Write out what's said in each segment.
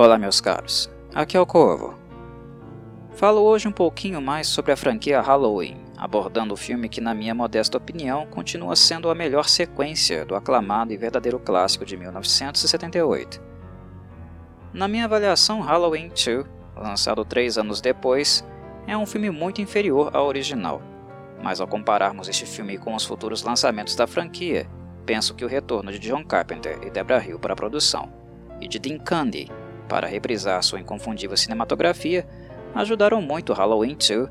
Olá, meus caros. Aqui é o Corvo. Falo hoje um pouquinho mais sobre a franquia Halloween, abordando o filme que, na minha modesta opinião, continua sendo a melhor sequência do aclamado e verdadeiro clássico de 1978. Na minha avaliação, Halloween 2, lançado três anos depois, é um filme muito inferior ao original. Mas ao compararmos este filme com os futuros lançamentos da franquia, penso que o retorno de John Carpenter e Debra Hill para a produção, e de Dean Candy para reprisar sua inconfundível cinematografia, ajudaram muito Halloween 2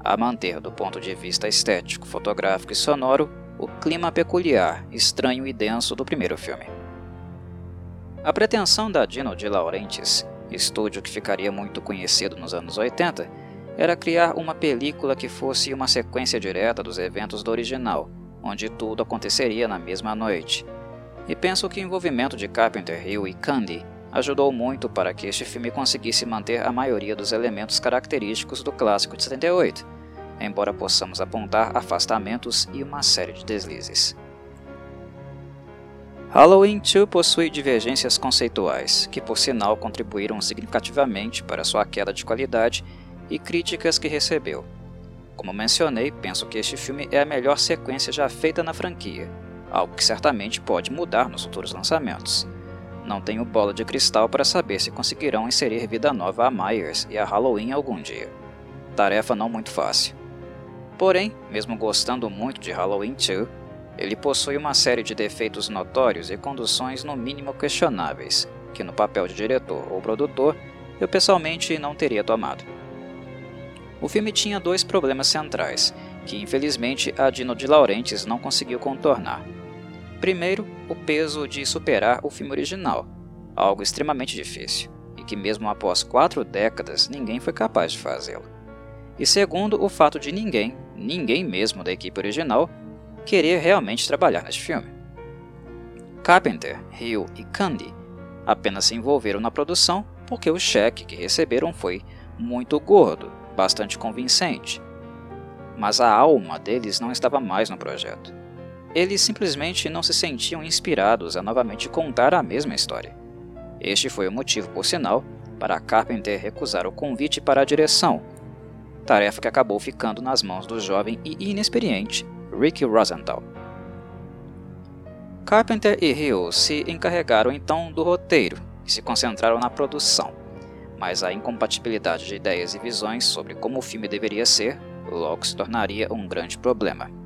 a manter, do ponto de vista estético, fotográfico e sonoro, o clima peculiar, estranho e denso do primeiro filme. A pretensão da Dino de Laurentiis, estúdio que ficaria muito conhecido nos anos 80, era criar uma película que fosse uma sequência direta dos eventos do original, onde tudo aconteceria na mesma noite. E penso que o envolvimento de Carpenter Hill e Candy ajudou muito para que este filme conseguisse manter a maioria dos elementos característicos do clássico de 78, embora possamos apontar afastamentos e uma série de deslizes. Halloween 2 possui divergências conceituais, que por sinal contribuíram significativamente para sua queda de qualidade e críticas que recebeu. Como mencionei, penso que este filme é a melhor sequência já feita na franquia, algo que certamente pode mudar nos futuros lançamentos. Não tenho bola de cristal para saber se conseguirão inserir vida nova a Myers e a Halloween algum dia. Tarefa não muito fácil. Porém, mesmo gostando muito de Halloween 2, ele possui uma série de defeitos notórios e conduções no mínimo questionáveis, que no papel de diretor ou produtor eu pessoalmente não teria tomado. O filme tinha dois problemas centrais, que infelizmente a Dino de Laurentiis não conseguiu contornar. Primeiro, o peso de superar o filme original, algo extremamente difícil, e que mesmo após quatro décadas ninguém foi capaz de fazê-lo. E segundo, o fato de ninguém, ninguém mesmo da equipe original, querer realmente trabalhar neste filme. Carpenter, Hill e Candy apenas se envolveram na produção porque o cheque que receberam foi muito gordo, bastante convincente. Mas a alma deles não estava mais no projeto. Eles simplesmente não se sentiam inspirados a novamente contar a mesma história. Este foi o motivo, por sinal, para Carpenter recusar o convite para a direção, tarefa que acabou ficando nas mãos do jovem e inexperiente Rick Rosenthal. Carpenter e Hill se encarregaram então do roteiro e se concentraram na produção, mas a incompatibilidade de ideias e visões sobre como o filme deveria ser logo se tornaria um grande problema.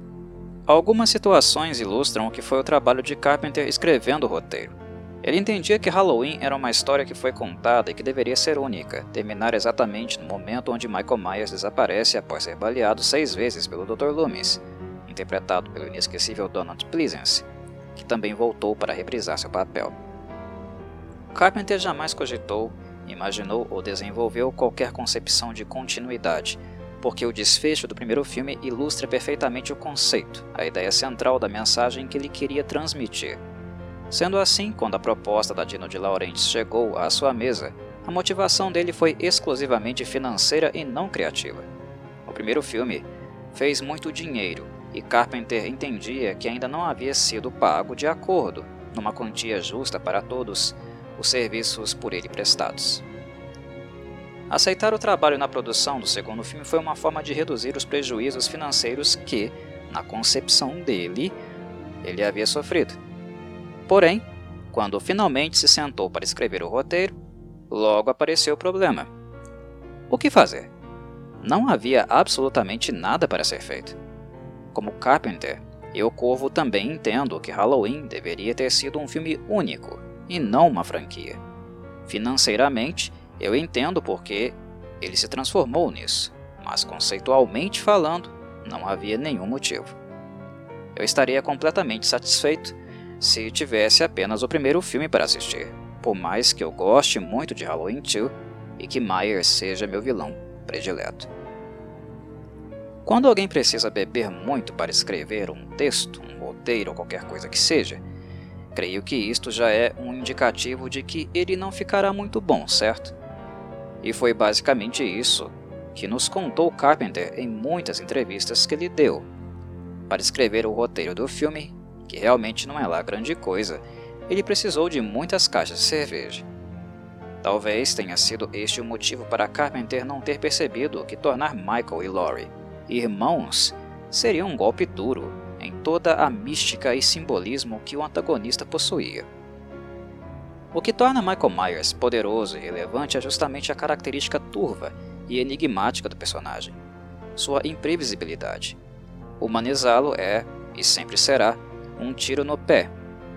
Algumas situações ilustram o que foi o trabalho de Carpenter escrevendo o roteiro. Ele entendia que Halloween era uma história que foi contada e que deveria ser única, terminar exatamente no momento onde Michael Myers desaparece após ser baleado seis vezes pelo Dr. Loomis, interpretado pelo inesquecível Donald Pleasence, que também voltou para reprisar seu papel. Carpenter jamais cogitou, imaginou ou desenvolveu qualquer concepção de continuidade, porque o desfecho do primeiro filme ilustra perfeitamente o conceito, a ideia central da mensagem que ele queria transmitir. Sendo assim, quando a proposta da Dino de Laurentiis chegou à sua mesa, a motivação dele foi exclusivamente financeira e não criativa. O primeiro filme fez muito dinheiro e Carpenter entendia que ainda não havia sido pago de acordo, numa quantia justa para todos, os serviços por ele prestados. Aceitar o trabalho na produção do segundo filme foi uma forma de reduzir os prejuízos financeiros que, na concepção dele, ele havia sofrido. Porém, quando finalmente se sentou para escrever o roteiro, logo apareceu o problema. O que fazer? Não havia absolutamente nada para ser feito. Como Carpenter, eu Corvo também entendo que Halloween deveria ter sido um filme único e não uma franquia. Financeiramente, eu entendo porque ele se transformou nisso, mas conceitualmente falando, não havia nenhum motivo. Eu estaria completamente satisfeito se tivesse apenas o primeiro filme para assistir, por mais que eu goste muito de Halloween 2 e que Myers seja meu vilão predileto. Quando alguém precisa beber muito para escrever um texto, um roteiro ou qualquer coisa que seja, creio que isto já é um indicativo de que ele não ficará muito bom, certo? E foi basicamente isso que nos contou Carpenter em muitas entrevistas que ele deu. Para escrever o roteiro do filme, que realmente não é lá grande coisa, ele precisou de muitas caixas de cerveja. Talvez tenha sido este o motivo para Carpenter não ter percebido que tornar Michael e Laurie irmãos seria um golpe duro em toda a mística e simbolismo que o antagonista possuía. O que torna Michael Myers poderoso e relevante é justamente a característica turva e enigmática do personagem, sua imprevisibilidade. Humanizá-lo é, e sempre será, um tiro no pé,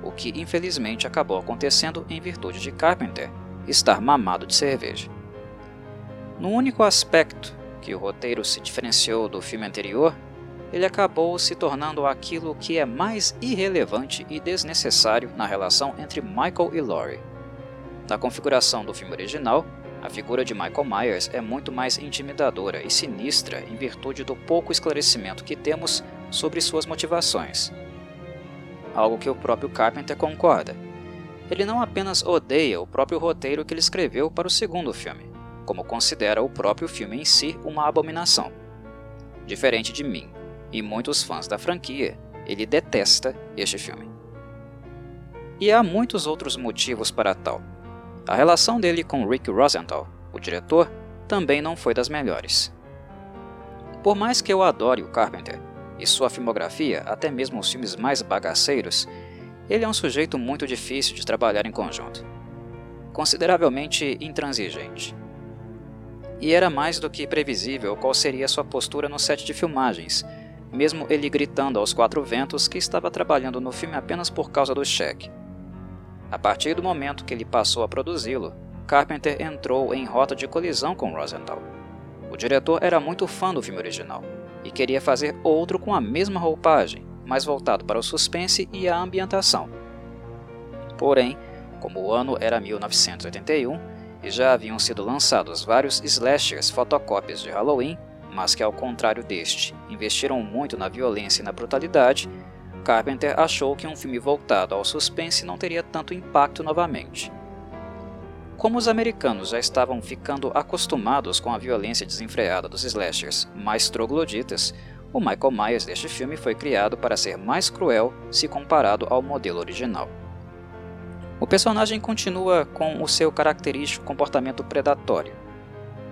o que infelizmente acabou acontecendo em virtude de Carpenter estar mamado de cerveja. No único aspecto que o roteiro se diferenciou do filme anterior, ele acabou se tornando aquilo que é mais irrelevante e desnecessário na relação entre Michael e Laurie. Na configuração do filme original, a figura de Michael Myers é muito mais intimidadora e sinistra em virtude do pouco esclarecimento que temos sobre suas motivações. Algo que o próprio Carpenter concorda. Ele não apenas odeia o próprio roteiro que ele escreveu para o segundo filme, como considera o próprio filme em si uma abominação. Diferente de mim, e muitos fãs da franquia, ele detesta este filme. E há muitos outros motivos para tal. A relação dele com Rick Rosenthal, o diretor, também não foi das melhores. Por mais que eu adore o Carpenter e sua filmografia, até mesmo os filmes mais bagaceiros, ele é um sujeito muito difícil de trabalhar em conjunto. Consideravelmente intransigente. E era mais do que previsível qual seria sua postura no set de filmagens, mesmo ele gritando aos quatro ventos que estava trabalhando no filme apenas por causa do cheque. A partir do momento que ele passou a produzi-lo, Carpenter entrou em rota de colisão com Rosenthal. O diretor era muito fã do filme original e queria fazer outro com a mesma roupagem, mais voltado para o suspense e a ambientação. Porém, como o ano era 1981 e já haviam sido lançados vários slashers fotocópias de Halloween, mas que ao contrário deste, investiram muito na violência e na brutalidade, Carpenter achou que um filme voltado ao suspense não teria tanto impacto novamente. Como os americanos já estavam ficando acostumados com a violência desenfreada dos slashers mais trogloditas, o Michael Myers deste filme foi criado para ser mais cruel se comparado ao modelo original. O personagem continua com o seu característico comportamento predatório,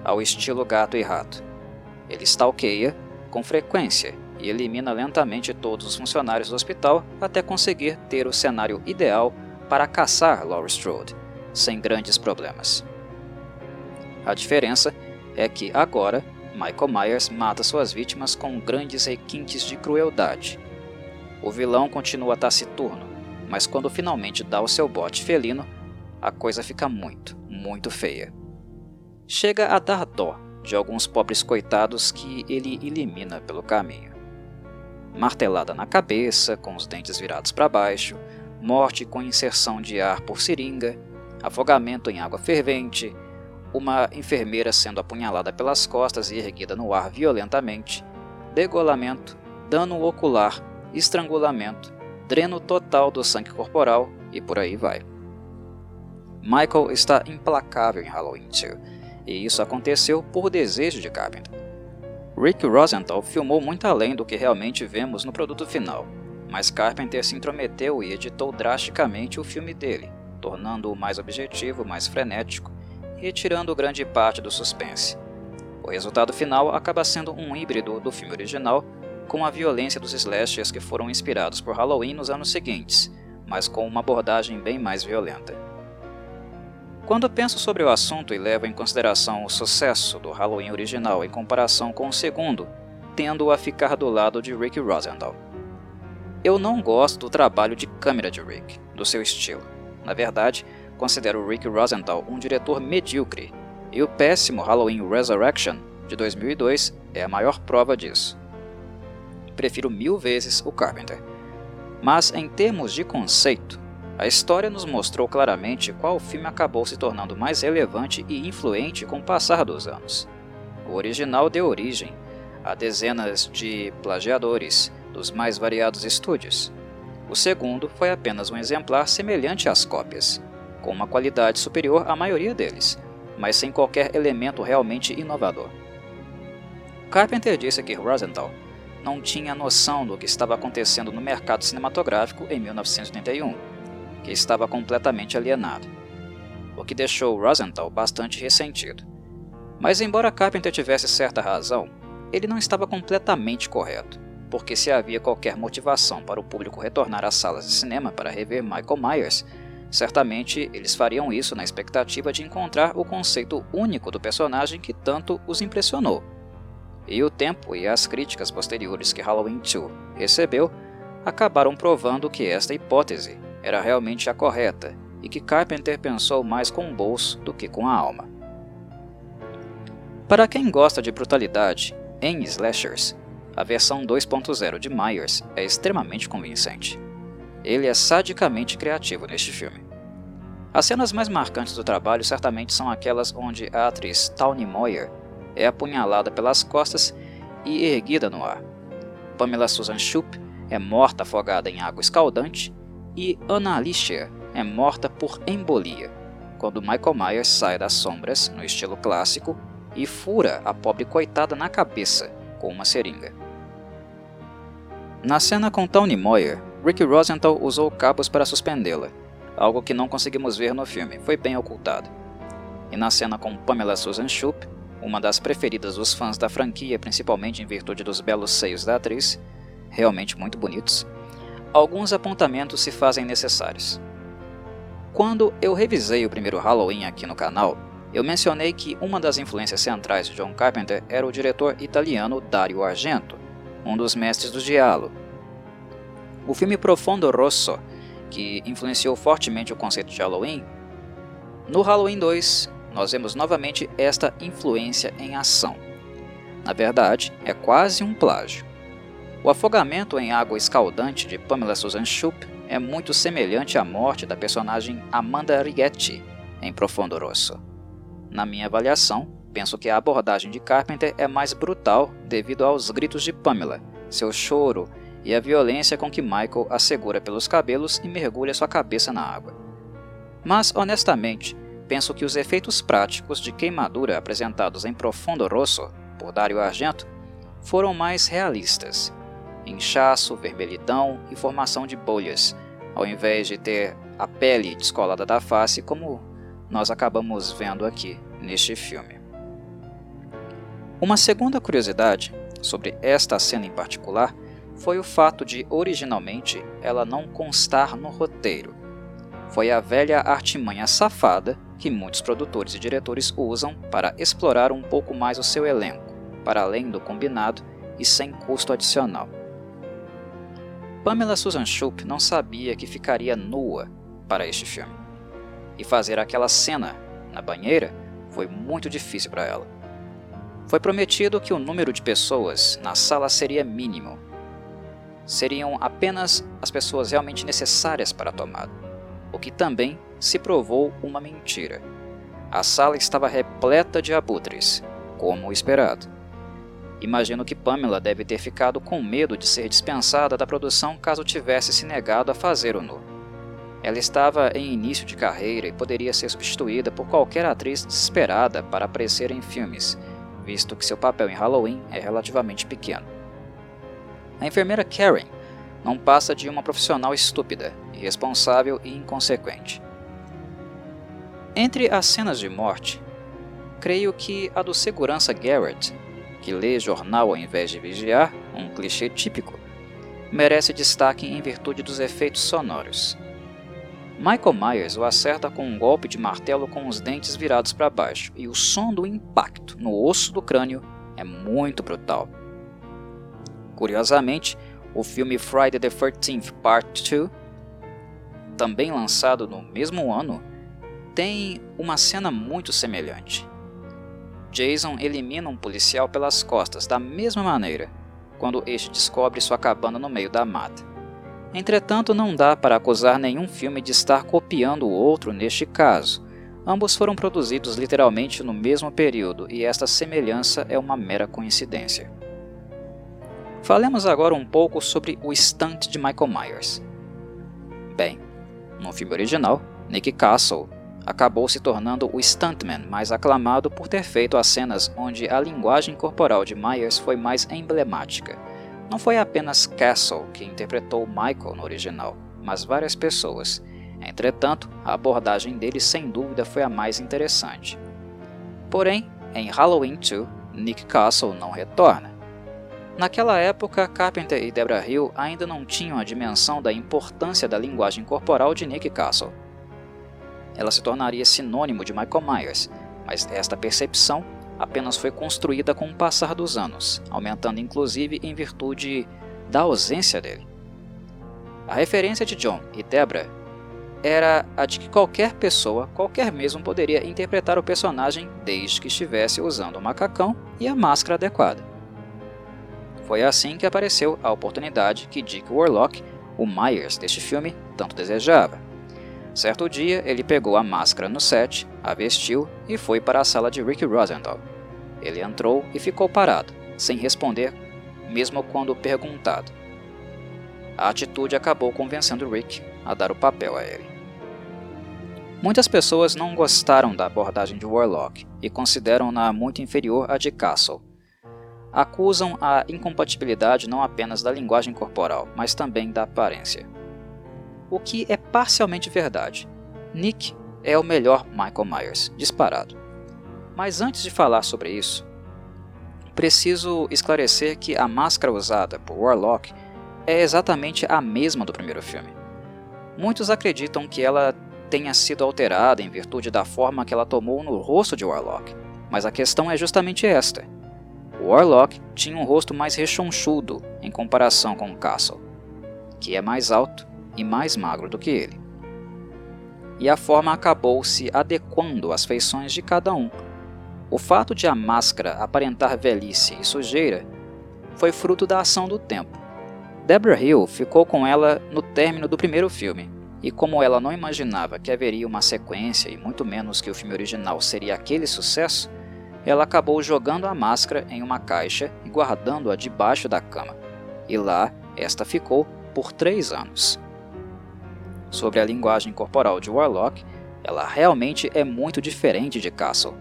ao estilo gato e rato, ele stalkeia com frequência e elimina lentamente todos os funcionários do hospital até conseguir ter o cenário ideal para caçar Laurie Strode, sem grandes problemas. A diferença é que agora Michael Myers mata suas vítimas com grandes requintes de crueldade. O vilão continua taciturno, mas quando finalmente dá o seu bote felino, a coisa fica muito, muito feia. Chega a dar dó de alguns pobres coitados que ele elimina pelo caminho. Martelada na cabeça, com os dentes virados para baixo, morte com inserção de ar por seringa, afogamento em água fervente, uma enfermeira sendo apunhalada pelas costas e erguida no ar violentamente, degolamento, dano ocular, estrangulamento, dreno total do sangue corporal e por aí vai. Michael está implacável em Halloween 2 e isso aconteceu por desejo de Carpenter. Rick Rosenthal filmou muito além do que realmente vemos no produto final, mas Carpenter se intrometeu e editou drasticamente o filme dele, tornando-o mais objetivo, mais frenético retirando grande parte do suspense. O resultado final acaba sendo um híbrido do filme original, com a violência dos slashers que foram inspirados por Halloween nos anos seguintes, mas com uma abordagem bem mais violenta. Quando penso sobre o assunto e levo em consideração o sucesso do Halloween original em comparação com o segundo, tendo a ficar do lado de Rick Rosendahl. Eu não gosto do trabalho de câmera de Rick, do seu estilo. Na verdade, considero Rick Rosenthal um diretor medíocre, e o péssimo Halloween Resurrection de 2002 é a maior prova disso. Prefiro mil vezes o Carpenter. Mas em termos de conceito, a história nos mostrou claramente qual filme acabou se tornando mais relevante e influente com o passar dos anos. O original deu origem a dezenas de plagiadores dos mais variados estúdios. O segundo foi apenas um exemplar semelhante às cópias, com uma qualidade superior à maioria deles, mas sem qualquer elemento realmente inovador. Carpenter disse que Rosenthal não tinha noção do que estava acontecendo no mercado cinematográfico em 1981 que estava completamente alienado. o que deixou Rosenthal bastante ressentido. Mas embora Carpenter tivesse certa razão, ele não estava completamente correto, porque se havia qualquer motivação para o público retornar às salas de cinema para rever Michael Myers, certamente eles fariam isso na expectativa de encontrar o conceito único do personagem que tanto os impressionou. E o tempo e as críticas posteriores que Halloween 2 recebeu acabaram provando que esta hipótese era realmente a correta e que Carpenter pensou mais com o bolso do que com a alma. Para quem gosta de brutalidade em slashers, a versão 2.0 de Myers é extremamente convincente. Ele é sadicamente criativo neste filme. As cenas mais marcantes do trabalho certamente são aquelas onde a atriz Tawny Moyer é apunhalada pelas costas e erguida no ar. Pamela Susan Shoop é morta afogada em água escaldante e Anna Alicia é morta por embolia, quando Michael Myers sai das sombras, no estilo clássico, e fura a pobre coitada na cabeça com uma seringa. Na cena com Tony Moyer, Rick Rosenthal usou cabos para suspendê-la, algo que não conseguimos ver no filme, foi bem ocultado. E na cena com Pamela Susan Shoop, uma das preferidas dos fãs da franquia, principalmente em virtude dos belos seios da atriz, realmente muito bonitos, alguns apontamentos se fazem necessários. Quando eu revisei o primeiro Halloween aqui no canal, eu mencionei que uma das influências centrais de John Carpenter era o diretor italiano Dario Argento, um dos mestres do diálogo. O filme Profondo Rosso, que influenciou fortemente o conceito de Halloween, no Halloween 2 nós vemos novamente esta influência em ação. Na verdade, é quase um plágio. O afogamento em água escaldante de Pamela Susan Shoop é muito semelhante à morte da personagem Amanda Rigetti em Profondo Rosso. Na minha avaliação, penso que a abordagem de Carpenter é mais brutal devido aos gritos de Pamela, seu choro e a violência com que Michael a segura pelos cabelos e mergulha sua cabeça na água. Mas, honestamente, penso que os efeitos práticos de queimadura apresentados em Profundo Rosso por Dario Argento foram mais realistas. Inchaço, vermelhidão e formação de bolhas, ao invés de ter a pele descolada da face como nós acabamos vendo aqui neste filme. Uma segunda curiosidade sobre esta cena em particular foi o fato de originalmente ela não constar no roteiro. Foi a velha artimanha safada que muitos produtores e diretores usam para explorar um pouco mais o seu elenco, para além do combinado e sem custo adicional. Pamela Susan Shoop não sabia que ficaria nua para este filme e fazer aquela cena na banheira foi muito difícil para ela. Foi prometido que o número de pessoas na sala seria mínimo. Seriam apenas as pessoas realmente necessárias para a tomada, o que também se provou uma mentira. A sala estava repleta de abutres, como esperado. Imagino que Pamela deve ter ficado com medo de ser dispensada da produção caso tivesse se negado a fazer o nu. Ela estava em início de carreira e poderia ser substituída por qualquer atriz desesperada para aparecer em filmes, visto que seu papel em Halloween é relativamente pequeno. A enfermeira Karen não passa de uma profissional estúpida, irresponsável e inconsequente. Entre as cenas de morte, creio que a do segurança Garrett, que lê jornal ao invés de vigiar, um clichê típico, merece destaque em virtude dos efeitos sonoros. Michael Myers o acerta com um golpe de martelo com os dentes virados para baixo, e o som do impacto no osso do crânio é muito brutal. Curiosamente, o filme Friday the 13th Part 2, também lançado no mesmo ano, tem uma cena muito semelhante. Jason elimina um policial pelas costas da mesma maneira, quando este descobre sua cabana no meio da mata. Entretanto, não dá para acusar nenhum filme de estar copiando o outro neste caso. Ambos foram produzidos literalmente no mesmo período e esta semelhança é uma mera coincidência. Falemos agora um pouco sobre o stunt de Michael Myers. Bem, no filme original, Nick Castle acabou se tornando o stuntman mais aclamado por ter feito as cenas onde a linguagem corporal de Myers foi mais emblemática não foi apenas Castle que interpretou Michael no original, mas várias pessoas, Entretanto, a abordagem dele sem dúvida foi a mais interessante. Porém, em Halloween 2, Nick Castle não retorna. Naquela época, Carpenter e Debra Hill ainda não tinham a dimensão da importância da linguagem corporal de Nick Castle. Ela se tornaria sinônimo de Michael Myers, mas esta percepção apenas foi construída com o passar dos anos, aumentando inclusive em virtude da ausência dele. A referência de John e Debra era a de que qualquer pessoa, qualquer mesmo, poderia interpretar o personagem desde que estivesse usando o macacão e a máscara adequada. Foi assim que apareceu a oportunidade que Dick Warlock, o Myers deste filme, tanto desejava. Certo dia, ele pegou a máscara no set, a vestiu e foi para a sala de Rick Rosendahl. Ele entrou e ficou parado, sem responder, mesmo quando perguntado. A atitude acabou convencendo Rick a dar o papel a ele. Muitas pessoas não gostaram da abordagem de Warlock e consideram-na muito inferior à de Castle. Acusam a incompatibilidade não apenas da linguagem corporal, mas também da aparência. O que é parcialmente verdade. Nick é o melhor Michael Myers, disparado. Mas antes de falar sobre isso, preciso esclarecer que a máscara usada por Warlock é exatamente a mesma do primeiro filme. Muitos acreditam que ela tenha sido alterada em virtude da forma que ela tomou no rosto de Warlock, mas a questão é justamente esta. Warlock tinha um rosto mais rechonchudo em comparação com o Castle, que é mais alto e mais magro do que ele. E a forma acabou se adequando às feições de cada um. O fato de a máscara aparentar velhice e sujeira foi fruto da ação do tempo. Deborah Hill ficou com ela no término do primeiro filme, e como ela não imaginava que haveria uma sequência e muito menos que o filme original seria aquele sucesso, ela acabou jogando a máscara em uma caixa e guardando-a debaixo da cama. E lá esta ficou por três anos. Sobre a linguagem corporal de Warlock, ela realmente é muito diferente de Castle.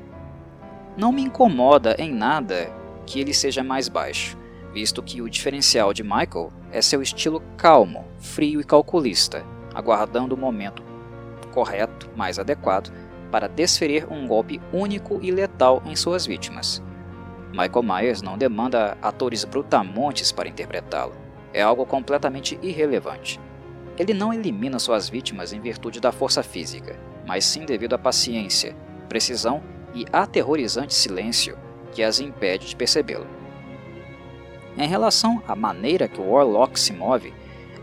Não me incomoda em nada que ele seja mais baixo, visto que o diferencial de Michael é seu estilo calmo, frio e calculista, aguardando o momento correto, mais adequado, para desferir um golpe único e letal em suas vítimas. Michael Myers não demanda atores brutamontes para interpretá-lo. É algo completamente irrelevante. Ele não elimina suas vítimas em virtude da força física, mas sim devido à paciência, precisão e aterrorizante silêncio que as impede de percebê-lo. Em relação à maneira que o Warlock se move,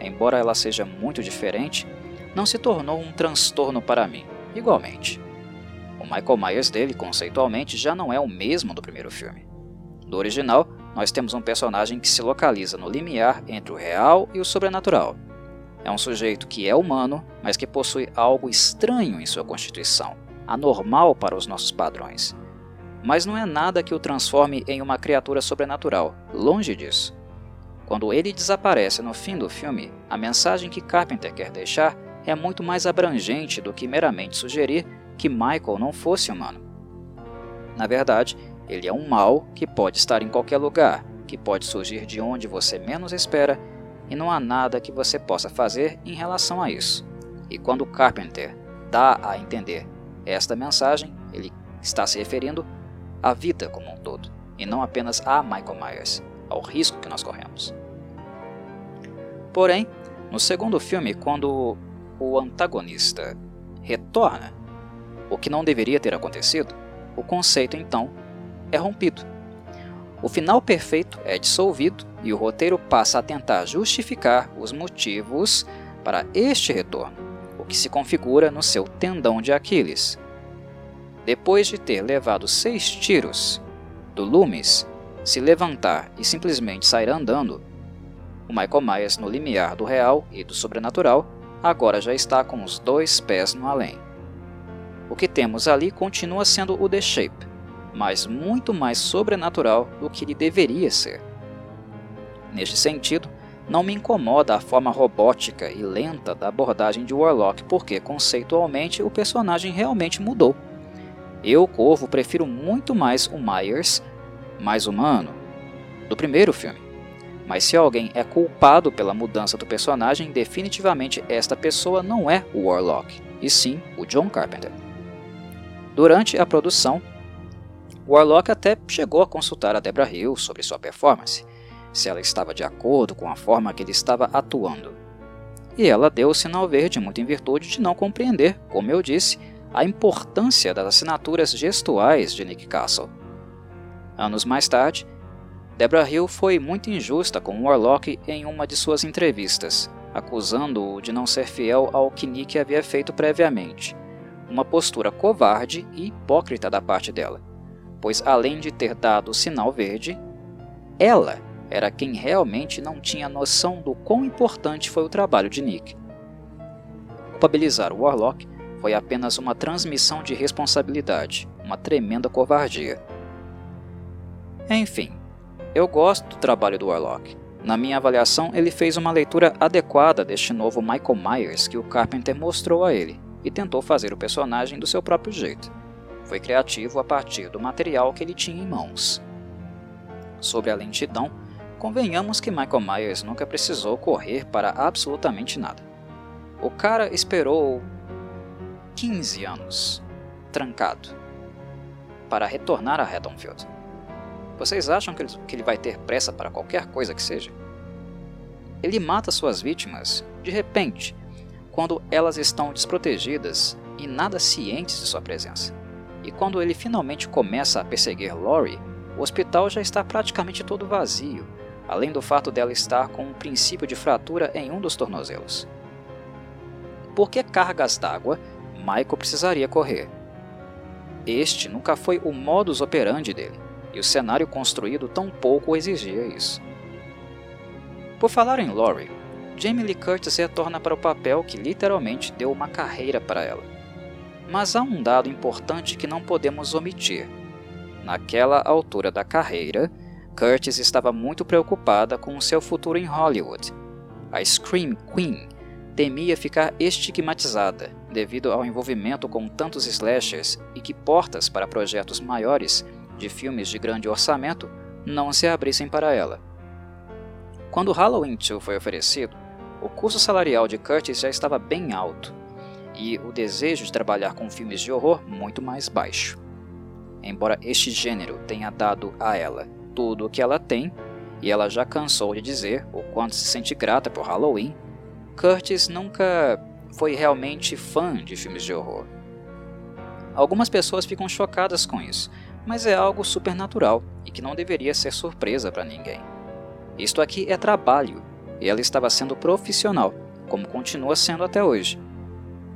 embora ela seja muito diferente, não se tornou um transtorno para mim, igualmente. O Michael Myers dele, conceitualmente, já não é o mesmo do primeiro filme. Do original, nós temos um personagem que se localiza no limiar entre o real e o sobrenatural. É um sujeito que é humano, mas que possui algo estranho em sua constituição, anormal para os nossos padrões. Mas não é nada que o transforme em uma criatura sobrenatural, longe disso. Quando ele desaparece no fim do filme, a mensagem que Carpenter quer deixar é muito mais abrangente do que meramente sugerir que Michael não fosse humano. Na verdade, ele é um mal que pode estar em qualquer lugar, que pode surgir de onde você menos espera, e não há nada que você possa fazer em relação a isso. E quando Carpenter dá a entender esta mensagem, ele está se referindo à vida como um todo, e não apenas a Michael Myers ao risco que nós corremos. Porém, no segundo filme, quando o antagonista retorna, o que não deveria ter acontecido, o conceito então é rompido. O final perfeito é dissolvido e o roteiro passa a tentar justificar os motivos para este retorno, o que se configura no seu tendão de Aquiles. Depois de ter levado seis tiros do Loomis, se levantar e simplesmente sair andando, o Michael Myers no limiar do real e do sobrenatural agora já está com os dois pés no além. O que temos ali continua sendo o The Shape, mas muito mais sobrenatural do que ele deveria ser. Neste sentido, não me incomoda a forma robótica e lenta da abordagem de Warlock, porque conceitualmente o personagem realmente mudou. Eu, Corvo, prefiro muito mais o Myers mais humano do primeiro filme. Mas se alguém é culpado pela mudança do personagem, definitivamente esta pessoa não é o Warlock, e sim o John Carpenter. Durante a produção, Warlock até chegou a consultar a Debra Hill sobre sua performance, se ela estava de acordo com a forma que ele estava atuando. E ela deu o sinal verde muito em virtude de não compreender, como eu disse, a importância das assinaturas gestuais de Nick Castle. Anos mais tarde, Debra Hill foi muito injusta com Warlock em uma de suas entrevistas, acusando-o de não ser fiel ao que Nick havia feito previamente, uma postura covarde e hipócrita da parte dela, pois além de ter dado o sinal verde, ela era quem realmente não tinha noção do quão importante foi o trabalho de Nick. Culpabilizar o Warlock foi apenas uma transmissão de responsabilidade, uma tremenda covardia. Enfim, eu gosto do trabalho do Warlock. Na minha avaliação, ele fez uma leitura adequada deste novo Michael Myers que o Carpenter mostrou a ele e tentou fazer o personagem do seu próprio jeito. Foi criativo a partir do material que ele tinha em mãos. Sobre a lentidão, convenhamos que Michael Myers nunca precisou correr para absolutamente nada. O cara esperou 15 anos trancado para retornar a Haddonfield. Vocês acham que ele, que ele vai ter pressa para qualquer coisa que seja? Ele mata suas vítimas de repente, quando elas estão desprotegidas e nada cientes de sua presença. E quando ele finalmente começa a perseguir Lori, o hospital já está praticamente todo vazio, além do fato dela estar com um princípio de fratura em um dos tornozelos. Por que cargas d'água Michael precisaria correr? Este nunca foi o modus operandi dele e o cenário construído tampouco exigia isso. Por falar em Laurie, Jamie Lee Curtis retorna para o papel que literalmente deu uma carreira para ela. Mas há um dado importante que não podemos omitir. Naquela altura da carreira, Curtis estava muito preocupada com seu futuro em Hollywood. A Scream Queen temia ficar estigmatizada devido ao envolvimento com tantos slashers e que portas para projetos maiores de filmes de grande orçamento não se abrissem para ela. Quando Halloween 2 foi oferecido, o custo salarial de Curtis já estava bem alto e o desejo de trabalhar com filmes de horror muito mais baixo. Embora este gênero tenha dado a ela tudo o que ela tem, e ela já cansou de dizer o quanto se sente grata por Halloween, Curtis nunca foi realmente fã de filmes de horror. Algumas pessoas ficam chocadas com isso, mas é algo supernatural e que não deveria ser surpresa para ninguém. Isto aqui é trabalho, e ela estava sendo profissional, como continua sendo até hoje.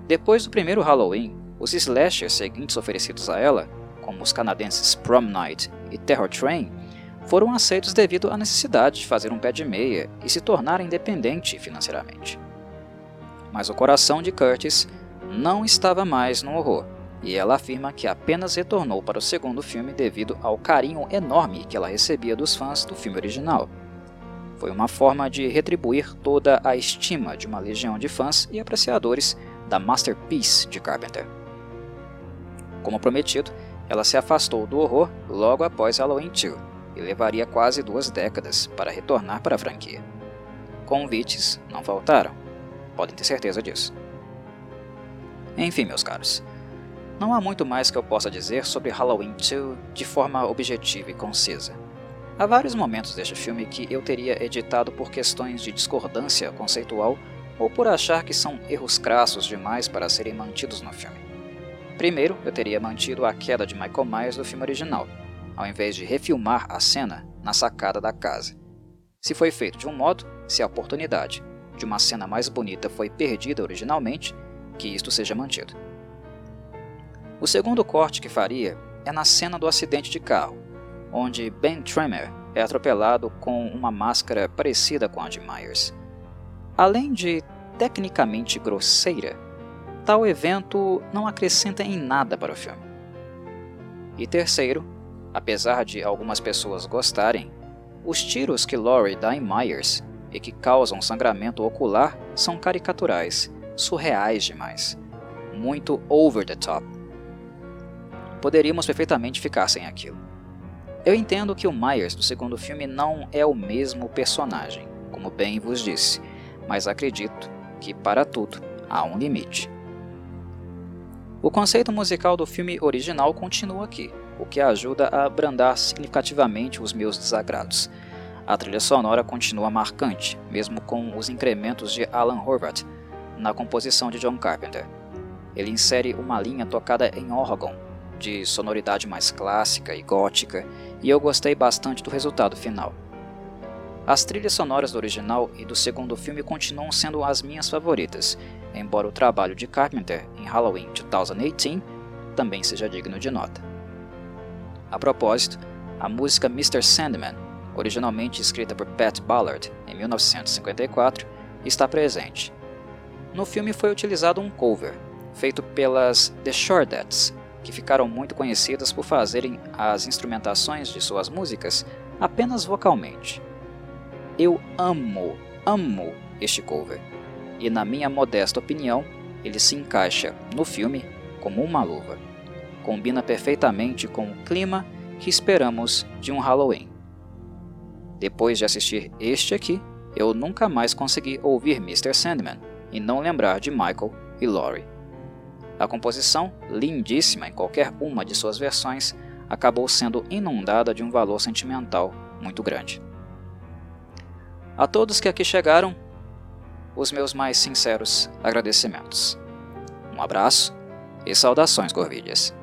Depois do primeiro Halloween, os slashers seguintes oferecidos a ela, como os canadenses Prom Night e Terror Train, foram aceitos devido à necessidade de fazer um pé de meia e se tornar independente financeiramente. Mas o coração de Curtis não estava mais no horror, e ela afirma que apenas retornou para o segundo filme devido ao carinho enorme que ela recebia dos fãs do filme original. Foi uma forma de retribuir toda a estima de uma legião de fãs e apreciadores da masterpiece de Carpenter. Como prometido, ela se afastou do horror logo após Halloween 2 e levaria quase duas décadas para retornar para a franquia. Convites não faltaram, podem ter certeza disso. Enfim, meus caros, não há muito mais que eu possa dizer sobre Halloween 2 de forma objetiva e concisa. Há vários momentos deste filme que eu teria editado por questões de discordância conceitual ou por achar que são erros crassos demais para serem mantidos no filme. Primeiro, eu teria mantido a queda de Michael Myers do filme original, ao invés de refilmar a cena na sacada da casa. Se foi feito de um modo, se a oportunidade de uma cena mais bonita foi perdida originalmente, que isto seja mantido. O segundo corte que faria é na cena do acidente de carro, onde Ben Tremer é atropelado com uma máscara parecida com a de Myers. Além de tecnicamente grosseira, tal evento não acrescenta em nada para o filme. E terceiro, apesar de algumas pessoas gostarem, os tiros que Laurie dá em Myers e que causam sangramento ocular são caricaturais, surreais demais, muito over the top poderíamos perfeitamente ficar sem aquilo. Eu entendo que o Myers do segundo filme não é o mesmo personagem, como bem vos disse, mas acredito que para tudo há um limite. O conceito musical do filme original continua aqui, o que ajuda a abrandar significativamente os meus desagrados. A trilha sonora continua marcante, mesmo com os incrementos de Alan Horvath na composição de John Carpenter. Ele insere uma linha tocada em órgão, de sonoridade mais clássica e gótica, e eu gostei bastante do resultado final. As trilhas sonoras do original e do segundo filme continuam sendo as minhas favoritas, embora o trabalho de Carpenter em Halloween 2018 também seja digno de nota. A propósito, a música Mr. Sandman, originalmente escrita por Pat Ballard em 1954, está presente. No filme foi utilizado um cover, feito pelas The Shoredettes, que ficaram muito conhecidas por fazerem as instrumentações de suas músicas apenas vocalmente. Eu amo, amo este cover, e na minha modesta opinião, ele se encaixa no filme como uma luva. Combina perfeitamente com o clima que esperamos de um Halloween. Depois de assistir este aqui, eu nunca mais consegui ouvir Mr. Sandman e não lembrar de Michael e Laurie. A composição, lindíssima em qualquer uma de suas versões, acabou sendo inundada de um valor sentimental muito grande. A todos que aqui chegaram, os meus mais sinceros agradecimentos. Um abraço e saudações, Gorvídeas.